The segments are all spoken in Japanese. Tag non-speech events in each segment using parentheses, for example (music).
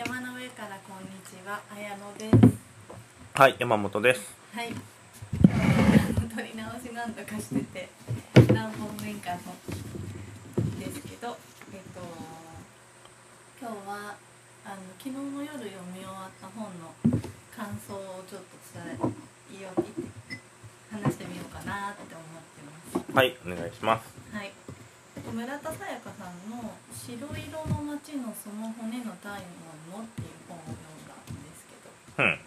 山の上からこんにちは綾乃ですはい、山本です。はい撮り直しなんとかしてて何本目かのですけどえっと今日はあの昨日の夜読み終わった本の感想をちょっと伝え言いよ話してみようかなって思ってますはい、お願いします。はい村田沙耶香さんの「白色の街のその骨の体温の」っていう本を読んだんですけど。うん、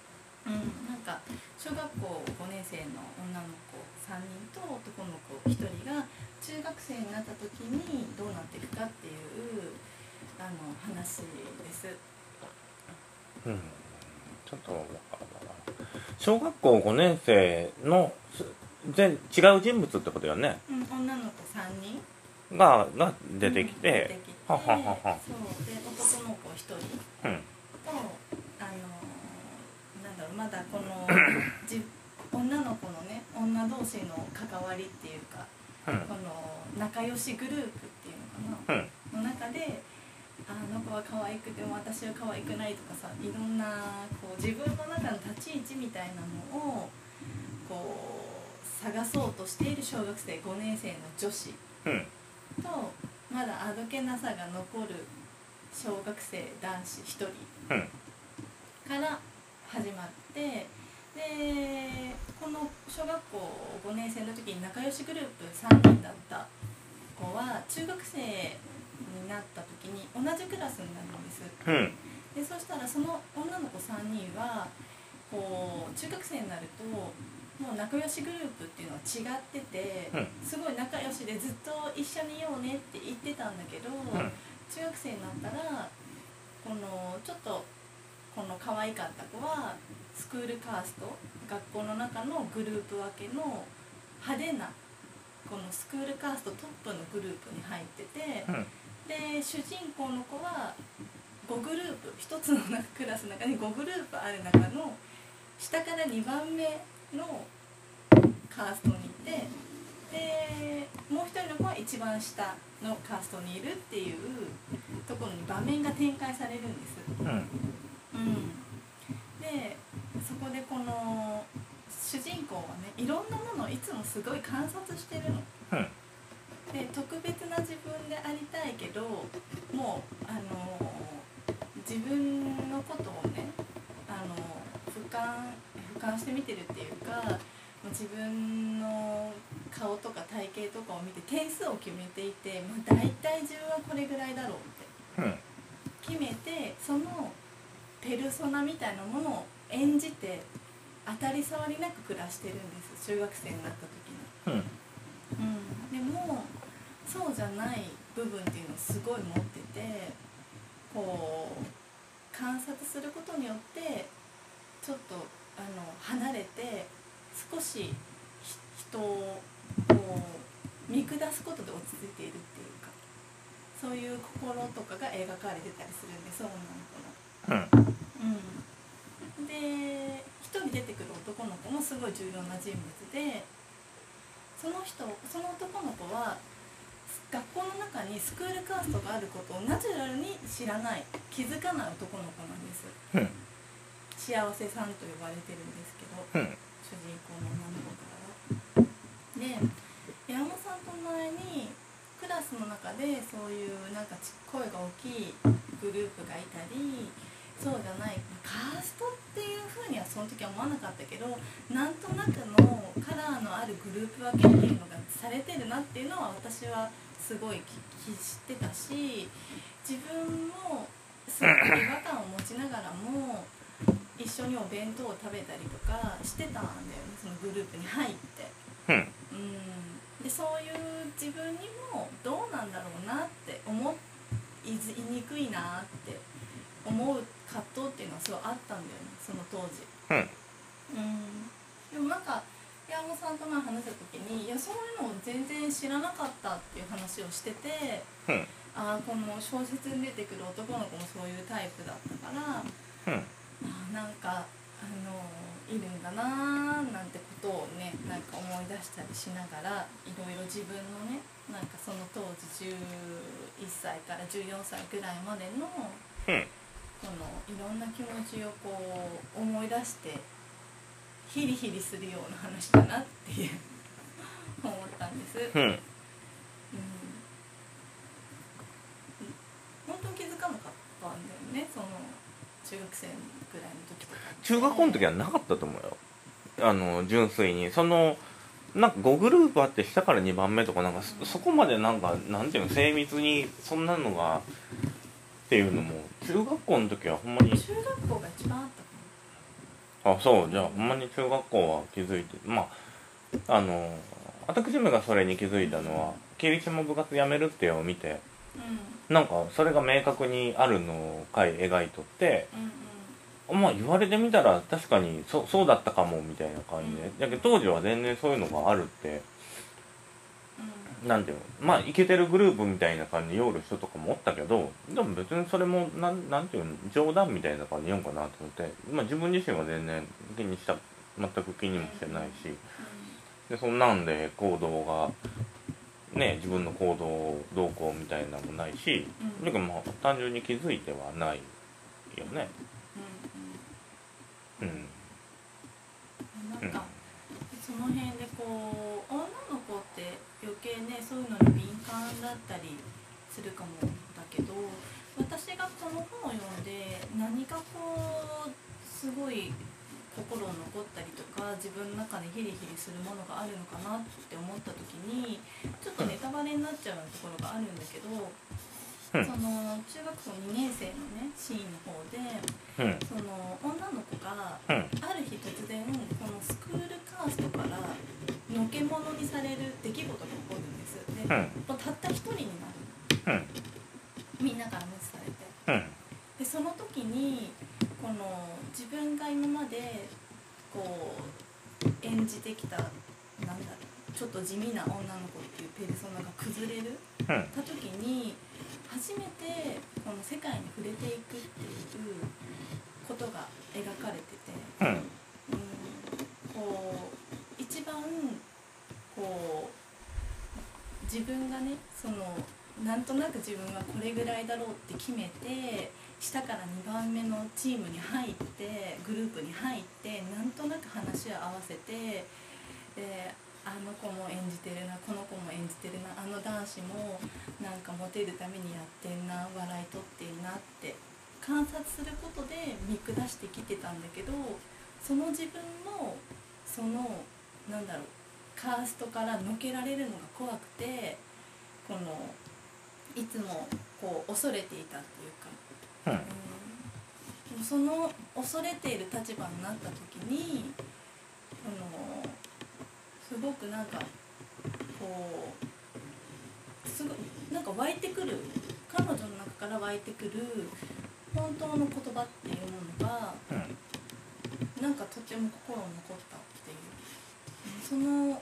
うん、なんか小学校5年生の女の子3人と男の子1人が中学生になった時にどうなっていくかっていうあの話です。うん、ちょっと小学校5年生のす全違う人物ってことよね。うん、女の子3人がが出てき出てて、きて。はははは。そうで男の子1人。とうん、あのなんだろうまだこの (coughs) じ女の子のね女同士の関わりっていうかうん、この仲良しグループっていうのかな。うん、の中であの子は可愛くても私は可愛くないとかさいろんなこう自分の中の立ち位置みたいなのをこう探そうとしている小学生5年生の女子。うん、とまだあどけなさが残る小学生男子1人うん、から始まってでこの小学校5年生の時に仲良しグループ3人だった子は中学生になった時に同じクラスになるんです。うん、でそしたらその女の子3人はこう中学生になるともう仲良しグループっていうのは違ってて、うん。すごい仲良しでずっと一緒にいようねって言ってたんだけど、うん、中学生になったらこのちょっとこの可愛かった子はスクールカースト学校の中のグループ分けの派手なこのスクールカーストトップのグループに入っててうん、で主人公の子は5グループ1つのクラスの中に5グループある中の下から2番目のカーストにいてでもう一人の子は一番下のカーストにいるっていうところに場面が展開されるんです。うん、うん、でそこでこの主人公はねいろんなものをいつもすごい観察してるの。うん、で特別な自分でありたいけどもうあの自分のことをねあの俯瞰俯瞰して見てるっていうか自分の顔とか体型とかを見て点数を決めていて、まあ、大体自分はこれぐらいだろうってうん、決めてそのペルソナみたいなものを演じて当たり障りなく暮らしてるんです中学生になった時に。うん、うん、でもそうじゃない部分っていうのをすごい持っててこう観察することによってちょっとあの離れて少しひ人をこう見下すことで落ち着いているっていうかそういう心とかが描かれてたりするんです女の子の。うん、うん、で一人出てくる男の子もすごい重要な人物でその人その男の子は学校の中にスクールカーストがあることをナチュラルに知らない気づかない男の子なんですうん、幸せさんと呼ばれてるんですけどうん、主人公の女の子からは。で山本さんと前にクラスの中でそういうなんかち声が大きいグループがいたりそうじゃないカーストっていうふうにはその時は思わなかったけどなんとなくのカラーのあるグループ分けっていうのがされてるなっていうのは私はすごい気知ってたし自分もすごく違和感を持ちながらも一緒にお弁当を食べたりとかしてたんだよねそのグループに入って。うん、うん、でそういう自分にもどうなんだろうなって思いず言いにくいなって思う葛藤っていうのはすごいあったんだよねその当時。うん、うん、でもなんか山本さんと前話した時にいやそういうのを全然知らなかったっていう話をしててうん、ああこの小説に出てくる男の子もそういうタイプだったからなんかあのいるんだなーなんてことをねなんか思い出したりしながらいろいろ自分のねなんかその当時11歳から14歳ぐらいまでのうん、このいろんな気持ちをこう思い出してヒリヒリするような話だなっていう (laughs) 思ったんです。うん。うん。本当に気づかなかったんだよねその中学生ぐらいの時とか。中学校の時はなかったと思うよ。あの純粋に。そのなんか5グループあって下から2番目とかなんかそそこまでなんかなんていうの精密にそんなのがっていうのも中学校の時はほんまに。中学校が一番あったかあそう。じゃあほんまに中学校は気づいてまああの私めがそれに気づいたのは霧島部活辞めるっていうのを見てもなんかそれが明確にあるのを回描いとってうんうん。うんまあ言われてみたら確かにそそうだったかもみたいな感じで。うん。だけど当時は全然そういうのがあるって。うん。なんていうの？まあイケてるグループみたいな感じで酔る人とかもおったけどでも別にそれもなんなんていうの？冗談みたいな感じで言うんかなと思って、まあ、自分自身は全然気にした全く気にもしてないし。でそんなんで行動がね自分の行動動向みたいなのもないし、うん。だからまあ単純に気づいてはないよね。うんなんかその辺でこう女の子って余計ねそういうのに敏感だったりするかもだけど私がこの本を読んで何かこうすごい心に残ったりとか自分の中でヒリヒリするものがあるのかなって思った時にちょっとネタバレになっちゃうようなところがあるんだけど、うん。その中学校2年生のねシーンの方でうん。その女の子がうん。ある日突然このスクールカーストからのけ者にされる出来事が起こるんです。で、うん。もうたった一人になるうん。みんなから無視されて。うん。でその時にこの自分が今までこう演じてきたなんだろうちょっと地味な女の子っていうペルソナが崩れるうんた時に初めてこの世界に触れていくっていうことが描かれてて。うんうんこう一番こう自分がねそのなんとなく自分はこれぐらいだろうって決めて下から2番目のチームに入ってグループに入ってなんとなく話を合わせてであの子も演じてるなこの子も演じてるなあの男子もなんかモテるためにやってんな笑い取ってんなって観察することで見下してきてたんだけどその自分のそのなんだろうカーストからのけられるのが怖くてこのいつもこう恐れていたっていうか、うんうん、でもその恐れている立場になった時にこのすごくなんかこうすごなんか湧いてくる彼女の中から湧いてくる本当の言葉っていうものがうんなんかとても心に残ったっていう。その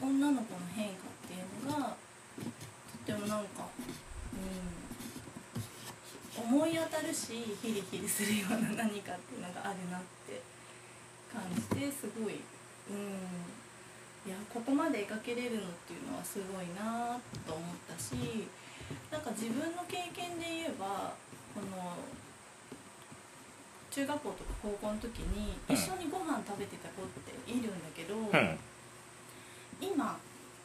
女の子の変化っていうのがとてもなんか、思い当たるしヒリヒリするような何かっていうのがあるなって感じてすごい、うん、いやここまで描けれるのっていうのはすごいなと思ったしなんか自分の経験で言えばこの中学校とか高校の時にうん一緒にご飯食べてた子っているん。だけど、うん今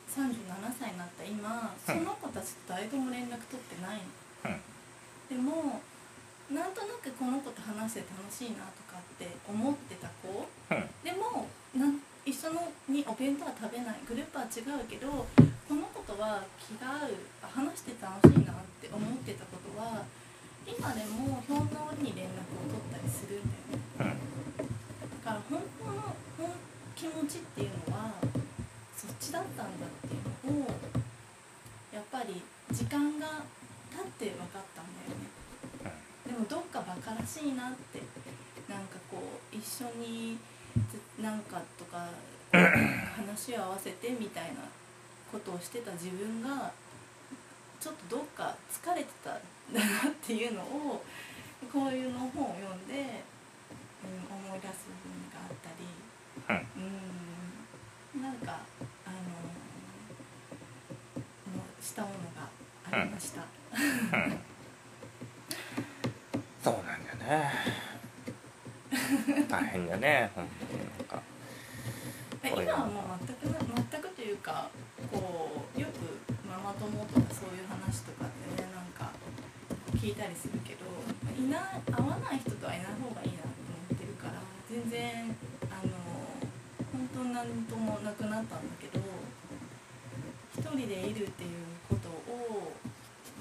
37歳になった今その子たちと誰とも連絡取ってないの、でもなんとなくこの子と話して楽しいなとかって思ってた子。うん。でもなん一緒のにお弁当は食べないグループは違うけどこの子とは気が合う話して楽しいなって思ってたことは今でもひょんな折に連絡を取ったりするんだよね。だから本当の本気持ちっていうのはそっちだったんだっていうのをやっぱり時間が経って分かったんだよね。でもどっかバカらしいなってなんかこう一緒にずなんかとか話を合わせてみたいなことをしてた自分がちょっとどっか疲れてたんだなっていうのをこういうの本を読んで、うん、思い出す部分があったり、うん、なんかあのしたものがありました。そうなんだね。大変だね。本当になんか。今はもう全くな全くというかこうよくママ友とかそういう話とかってねなんか聞いたりするけどいな会わない人とはいない方がいいなと思ってるから全然あの本当に何ともなくなったんだけど一人でいるっていうことを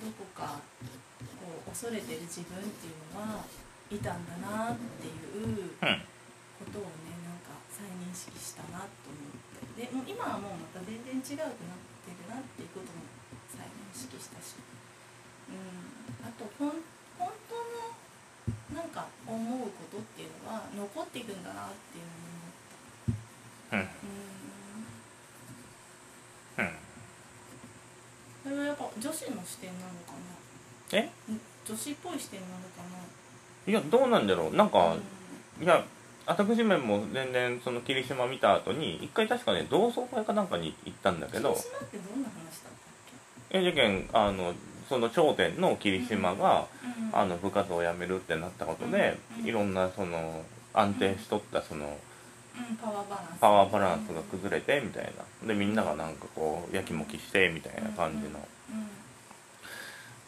どこかこう恐れてる自分っていうのはいたんだなっていう。うんことをねなんか再認識したなと思ってでもう今はもうまた全然違うくなってるなっていうことも再認識したしうんあとほん本当のなんか思うことっていうのは残っていくんだなっていうのを視点なのかな。え？ん女子っぽい視点なのかな。いやどうなんだろう。なんか、うん。いや私めも全然その霧島見た後に一回確かね同窓会かなんかに行ったんだけど。霧島ってどんな話だったっけ？えじゃけんあのその頂点の霧島が、うん。あの部活を辞めるってなったことで、うん。いろんなその安定しとったそのうん。パワーバランス。パワーバランスが崩れてみたいな。でみんながなんかこうやきもきしてみたいな感じの。うん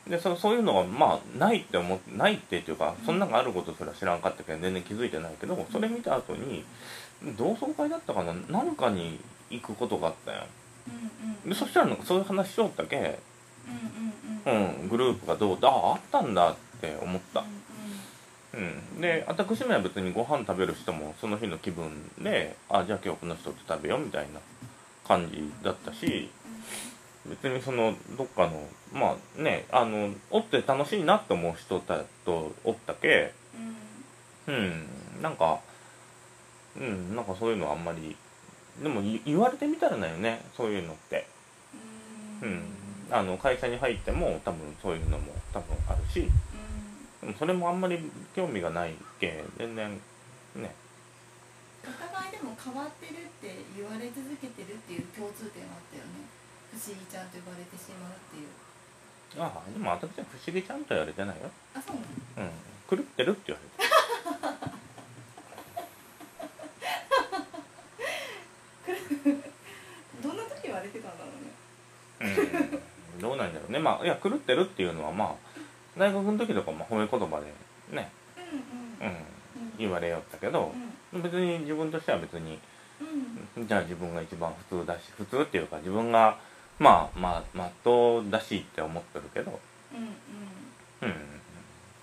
でそそういうのがまあないって思ってないってっていうかそんなのがあることすら知らんかったけど全然気づいてないけどそれ見た後に同窓会だったかな？なんかに行くことがあったようんうん。でそしたらなんかそういう話しよったけうんうんうん。うんグループがどうだ？ああったんだって思った。うんで私めは別にご飯食べる人もその日の気分であじゃあ今日この人と食べようみたいな感じだったし別にそのどっかのまあねあのおって楽しいなって思う人だとおったけうん。うんなんかうんなんかそういうのはあんまりでも言言われてみたらだよねそういうのって。ううん。んあの会社に入っても多分そういうのも多分あるし。でもそれもあんまり興味がないけ全然ね。お互いでも変わってるって言われ続けてるっていう共通点はあったよね不思議ちゃんと呼ばれてしまうっていう。ああでも私は不思議ちゃんと言われてないよ。あそうなの？うん。狂ってるって言われて (laughs) どんな時言われてたんだろうね。うん。どうなんだろうね。まあいや狂ってるっていうのはまあ大学の時とかも褒め言葉でね、うんうん。うん、言われよったけど別に自分としては別にうん。じゃあ自分が一番普通だし普通っていうか自分がまあまあまっとうだしって思ってるけど。うんうん。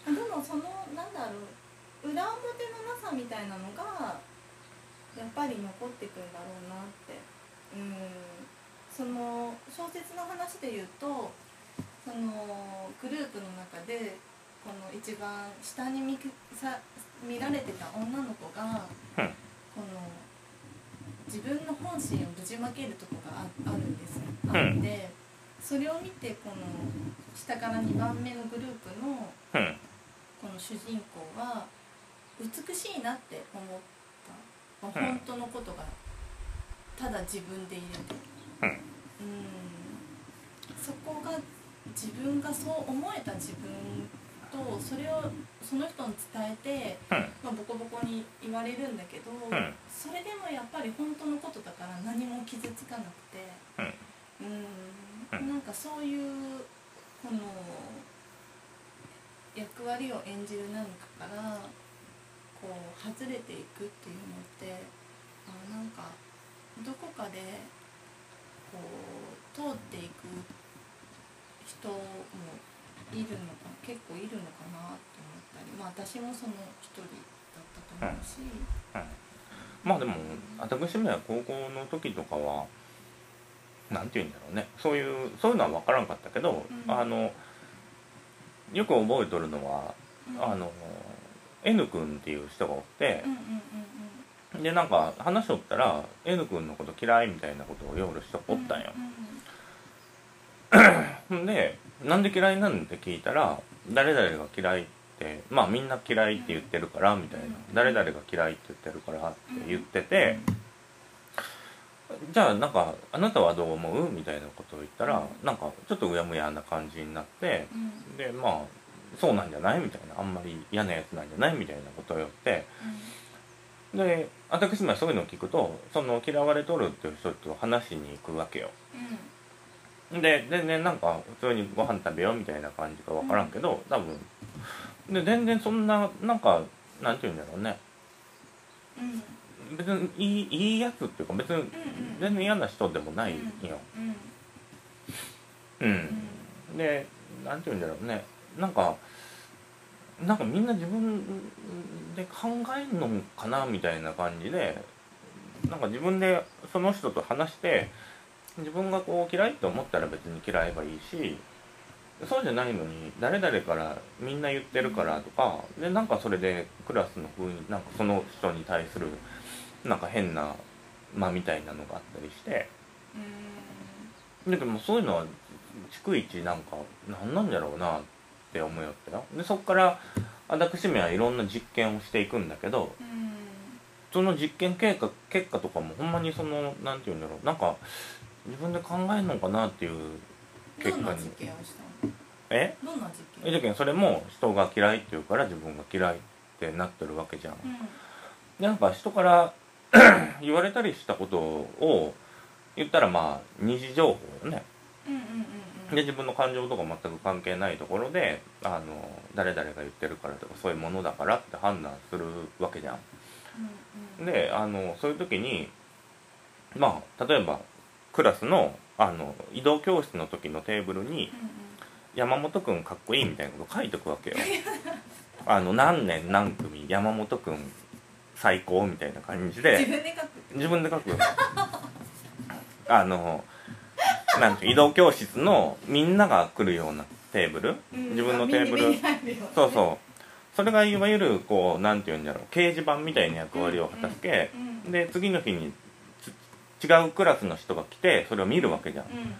うんでもそのなんだろう。裏表のなさみたいなのがやっぱり残ってくんだろうなって。うん。その小説の話で言うとそのグループの中でこの一番下に見くさ見られてた女の子が、うん本心をぶちまけるとこがああるんですあってそれを見てこの下から2番目のグループのうん。この主人公は美しいなって思った、まあうん本当のことがただ自分でいるうん。そこが自分がそう思えた自分とそれをその人に伝えて、うん。まあ、ボコボコに言われるんだけど、ん。それでもやっぱり本当のことだから何も傷つかなくて。うん。うん。なんかそういうこの役割を演じる何かからこう外れていくっていうのってあなんかどこかでこう通っていく人もいるのか結構いるのかなと思ったりまあ私もその一人だったと思うし、まあでも私めは高校の時とかはなんて言うんだろうね。そういうそういうのは分からんかったけど、うん。あのよく覚えとるのは、うん。あの N 君っていう人がおってうん、うんうんでなんか話しとったら N 君のこと嫌いみたいなことを夜人がうんおったんよ。う、んん。でなんで嫌いなんって聞いたら誰々が嫌いってまあみんな嫌いって言ってるからみたいな。うん誰々が嫌いって言ってるからって言っててじゃあなんかあなたはどう思う？みたいなことを言ったらなんかちょっとうやむやな感じになってうん。でまあそうなんじゃない？みたいな。あんまり嫌なやつなんじゃない？みたいなことを言ってで私もそういうのを聞くとその嫌われとるっていう人と話しに行くわけよで全然なんか普通にご飯食べようみたいな感じか分からんけど多分。で全然そんななんかなんて言うんだろうね。うん。別にいいいいやつっていうか別にうんうん。全然嫌な人でもないんよ。うんうん。でなんて言うんだろうね。なんかなんかみんな自分で考えるのかなみたいな感じでなんか自分でその人と話して自分がこう嫌いと思ったら別に嫌えばいいしそうじゃないのに誰々からみんな言ってるからとかでなんかそれでクラスの風になんかその人に対するなんか変な間みたいなのがあったりして。ででもそういうのは逐一なんか何なんだろうなって思いよったよでそこから私めはいろんな実験をしていくんだけどうん。その実験結果結果とかもほんまにそのなんて言うんだろう。なんか自分で考えるのかなっていう結果に。どんな実験をしたの？え？どんな実え験じゃそれも人が嫌いって言うから自分が嫌いってなってるわけじゃん。うん。でなんか人から (coughs) 言われたりしたことを言ったらまあ二次情報よね。うんうんうんうん。で自分の感情とか全く関係ないところであの誰々が言ってるからとかそういうものだからって判断するわけじゃん。うんうん。であのそういう時にまあ例えばクラスのあの移動教室の時のテーブルにうん「山本君かっこいい」みたいなこと書いとくわけよ。(laughs) あの何年何組山本君最高みたいな感じ自で分で書く。自分で書く (laughs) あのなんて移動教室のみんなが来るようなテーブル。うん。自分のテーブル。ね。そうそう。それがいわゆるこうなんていうんだろう掲示板みたいな役割を果たしてうんうんで次の日につ違うクラスの人が来てそれを見るわけじゃん。うん。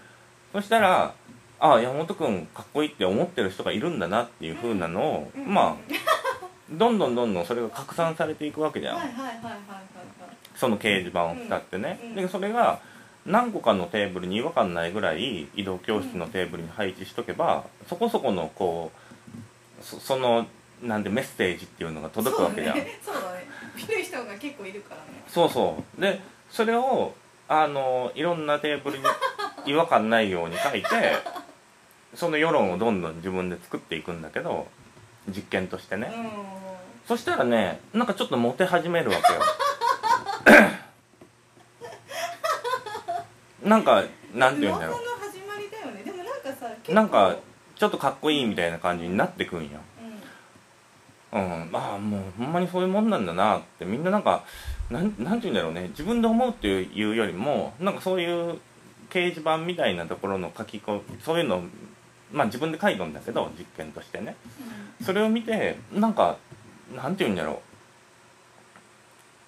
そしたらああ山本君かっこいいって思ってる人がいるんだなっていう風なのを、うん。まあどんどんどんどんそれが拡散されていくわけじゃん、はいはいはいはいはいはい。その掲示板を使ってね、でそれが何個かのテーブルに違和感ないぐらい移動教室のテーブルに配置しとけば、そこそこのこうそそのなんでメッセージっていうのが届くわけじゃん。そう,、ね、そうだね。見る人が結構いるからね。そうそう。でそれをあのいろんなテーブルに違和感ないように書いて (laughs) その世論をどんどん自分で作っていくんだけど実験としてね、うん。そしたらねなんかちょっとモテ始めるわけよ。(laughs) なんかなんて言うんだろ噂の始まりだよね。でもなんかさ結構。うなんかちょっとかっこいいみたいな感じになってくんよ。うん。うん。ああもうほんまにそういうもんなんだなって。みんななんかなんなんて言うんだろうね。自分で思うっていうよりもなんかそういう掲示板みたいなところの書き込そういうのをまあ自分で書いたんだけど実験としてね。それを見てなんかなんて言うんだろ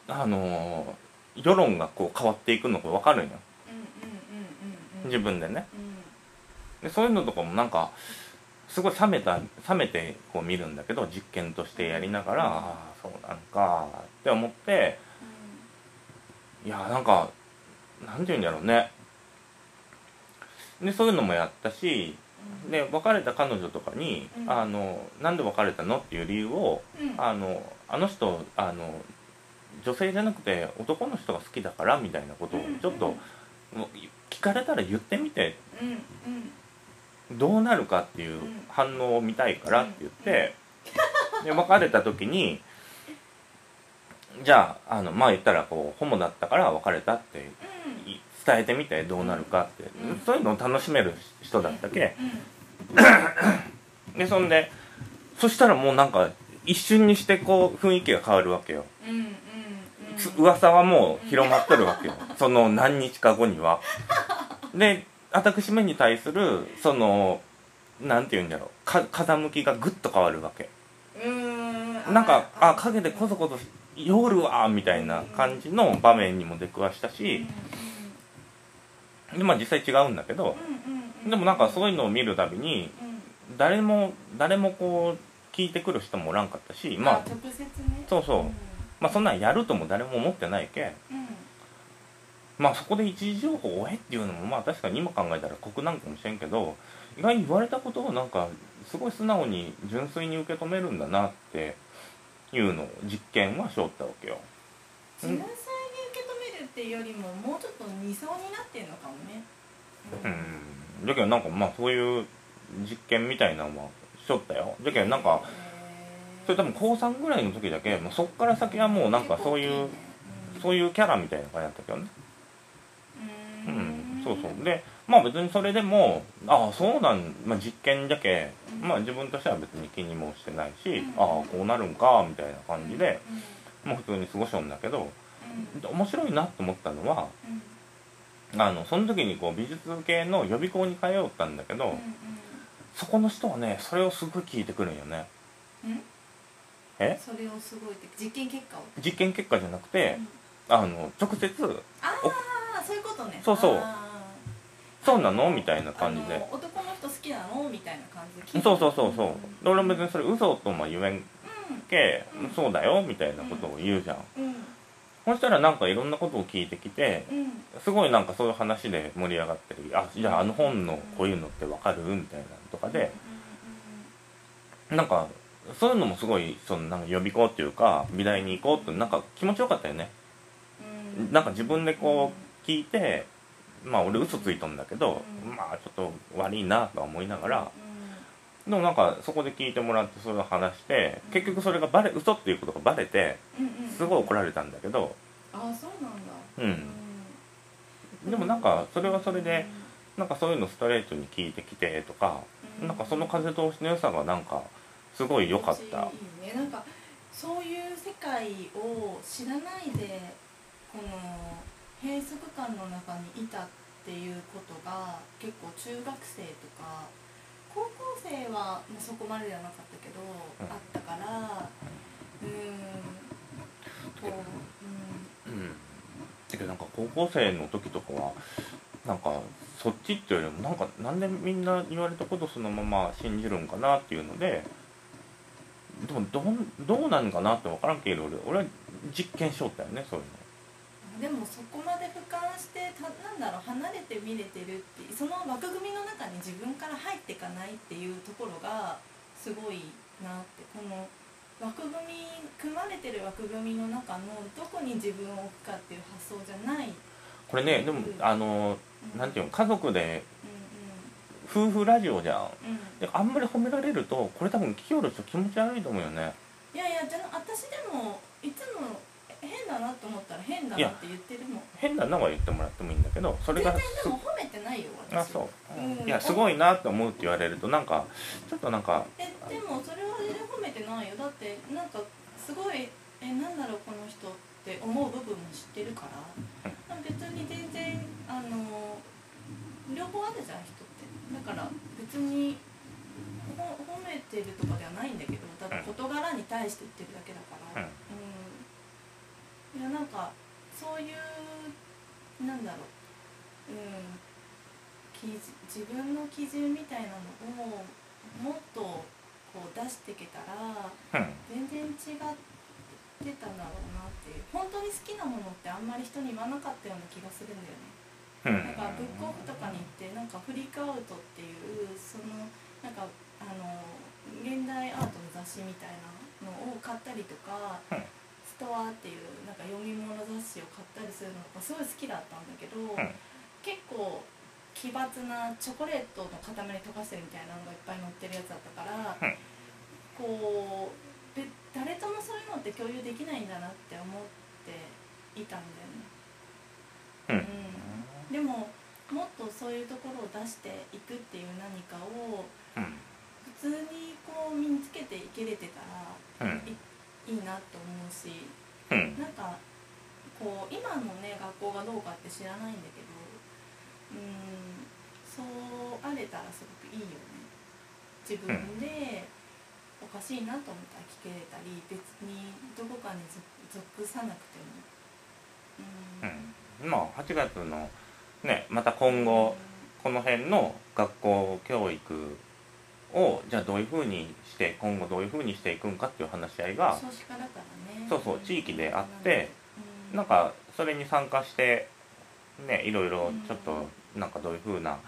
う。あのー世論がこう変わっていくのが分かるんよ。自分でね。うん。でそういうのとかもなんかすごい冷めた冷めてこう見るんだけど実験としてやりながら、ああそうなんかって思っていやなんかなんて言うんだろうね。でそういうのもやったしうん。で別れた彼女とかに「うん。あのなんで別れたの?」っていう理由をうん。あのあの人あの女性じゃなくて男の人が好きだからみたいなことをちょっと、もう聞かれたら言ってみて。うんうん。どうなるかっていう反応を見たいからって言って、で別れた時にじゃああのまあ言ったらこうホモだったから別れたってい伝えてみてどうなるかって、うん。そういうのを楽しめる人だったけ。うん。でそんでそしたらもうなんか一瞬にしてこう雰囲気が変わるわけよ。うんうんうん。つ噂はもう広まっとるわけよ。その何日か後には。で私めに対するそのなんて言うんだろう。か風向きがぐっと変わるわけ。うーん。なんかあ陰でこそこそ夜はみたいな感じの場面にも出くわしたしでまあ実際違うんだけどでもなんかそういうのを見るたびにうん。誰も誰もこう聞いてくる人もおらんかったしまあ直接ね。そうそう。うん。まあそんなんやるとも誰も思ってないけうん。まあそこで一時情報をえっていうのもまあ確かに今考えたら酷なんかもしれんけど意外に言われたことをなんかすごい素直に純粋に受け止めるんだなっていうのを実験はしよったわけよ。純粋に受け止めるっていうよりももうちょっと二層になってるのかもねうん、だけどなんかまあそういう実験みたいなのはしとったよ。だけどなんかそれ多分高3ぐらいの時だけもうそっから先はもうなんかそういうそういうキャラみたいな感じだったけどね。ううん。ん。そうそう。でまあ別にそれでもああそうなん、まあ、実験だけまあ自分としては別に気にもしてないしうん。ああこうなるんかみたいな感じでもう普通に過ごしよんだけど面白いなって思ったのはあのその時にこう美術系の予備校に通ったんだけど、そこの人はねそれをすごい聞いてくるんよね。え？それをすごいって実験結果を？実験結果じゃなくてう、ん。あの直接ああそういうことね。そうそう。あ「そうなの?」みたいなー感じで。男の人好きなの？みたいな感じでそうそうそうそう。うん。で俺も別にそれ嘘とも言えんけ「そうだよ」みたいなことを言うじゃん。うん。そしたらなんかいろんなことを聞いてきてうん。すごいなんかそういう話で盛り上がったり「あじゃああの本のこういうのってわかる?」みたいなのとかで。なんかそういうのもすごいそのなんか予備校っていうか美大に行こうってなんか気持ちよかったよね。うんうん。なんか自分でこう聞いてまあ俺嘘ついとんだけどうん。まあちょっと悪いなとは思いながらうでもなんかそこで聞いてもらってそれを話して結局それがバレ嘘っていうことがバレてすごい怒られたんだけど。ああそうなんだ。うん。でもなんかそれはそれでなんかそういうのストレートに聞いてきてとかうん。なんかその風通しの良さがなんかすごい良かった。いいね。なんかそういう世界を知らないでこの閉塞感の中にいたっていうことが結構中学生とか高校生はまあそこまでではなかったけど、うん。あったからうーんこう、うん、うん。だけどなんか高校生の時とかはなんかそっちっていうよりもなんかなんでみんな言われたことそのまま信じるんかなっていうのででもどうどうなんかなって分からんけど俺俺は実験しよったよねそういうでもそこまで俯瞰してたなんだろう離れて見れてるってその枠組みの中に自分から入っていかないっていうところがすごいなってこの枠組み組まれてる枠組みの中のどこに自分を置くかっていう発想じゃない、うんこれねでもあのうん、なんていうの家族でうん夫婦ラジオじゃん。うんあんまり褒められるとこれ多分聞きよる人気持ち悪いと思うよね。いやいやじゃあ私でもいつも変だなと思ったら変だなって言ってるもん。変なのは言ってもらってもいいんだけどそれが全然でも褒めてないよ私。あそう、うん。いやすごいなって思うって言われるとなんかちょっとなんかえでもそれは全然褒めてないよ。だってなんかすごいえなんだろうこの人って思う部分も知ってるから。別に全然あの両方あるじゃん人って。だから別にほ褒めてるとかではないんだけどただ事柄に対して言ってるだけだから。うん、いやなんかそういうなんだろう。うん。自分の基準みたいなのをもっとこう出していけたらうん。全然違ってたんだろうなっていう。本当に好きなものってあんまり人に言わなかったような気がするんだよね。うん。なんかブックオフとかに行ってなんかフリークアウトっていうそのなんかあの現代アートの雑誌みたいなのを買ったりとか、うんストアっていうなんか読み物雑誌を買ったりするのがすごい好きだったんだけど、ん。結構奇抜なチョコレートの塊溶かしてるみたいなのがいっぱい載ってるやつだったから、うん。こうで誰ともそういうのって共有できないんだなって思っていたんだよね。うん。うん。でももっとそういうところを出していくっていう何かをうん。普通にこう身につけていけれてたらうんいいなと思うしうん。なんかこう今のね学校がどうかって知らないんだけどうんそうあれたらすごくいいよね。自分でおかしいなと思ったら聞けれたり別にどこかに属属さなくても。うん。うん。まあ8月のねまた今後この辺の学校教育をじゃあどういうふうにして今後どういうふうにしていくんかっていう話し合いがそうそう地域であってうん。なんかそれに参加してねいろいろちょっとなんかどういう風な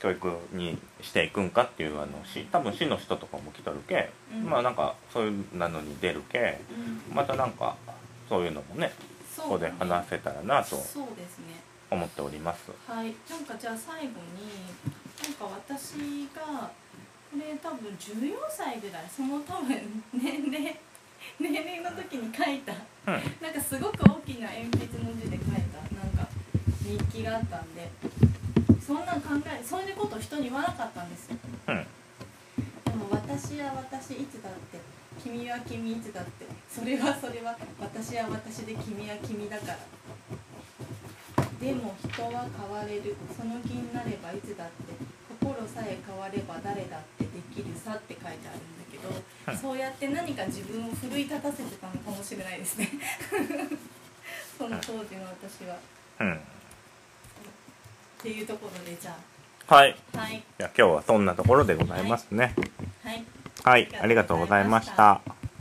教育にしていくんかっていうあのし多分市の人とかも来とるけ、うん。まあなんかそういうなのに出るけうん。またなんかそういうのもねここで話せたらなと思っております。はい。なんかじゃあ最後になんか私がこれ多分14歳ぐらいその多分年齢 (laughs) 年齢の時に書いた。うん。なんかすごく大きな鉛筆の字で書いた。なんか日記があったんで。そんなん考えそういうこと人に言わなかったんですよ。うん。でも私は私いつだって君は君いつだってそれはそれは私は私で君は君だから。でも人は変われる。その気になればいつだって心さえ変われば誰だってできるさって書いてあるんだけど、うんそうやって何か自分を奮い立たせてたのかもしれないですね。(laughs) その当時の私は。うん。っていうところでじゃはい。あはい。じゃあ今日はそんなところでございますね。はい。はい。ありがとうございました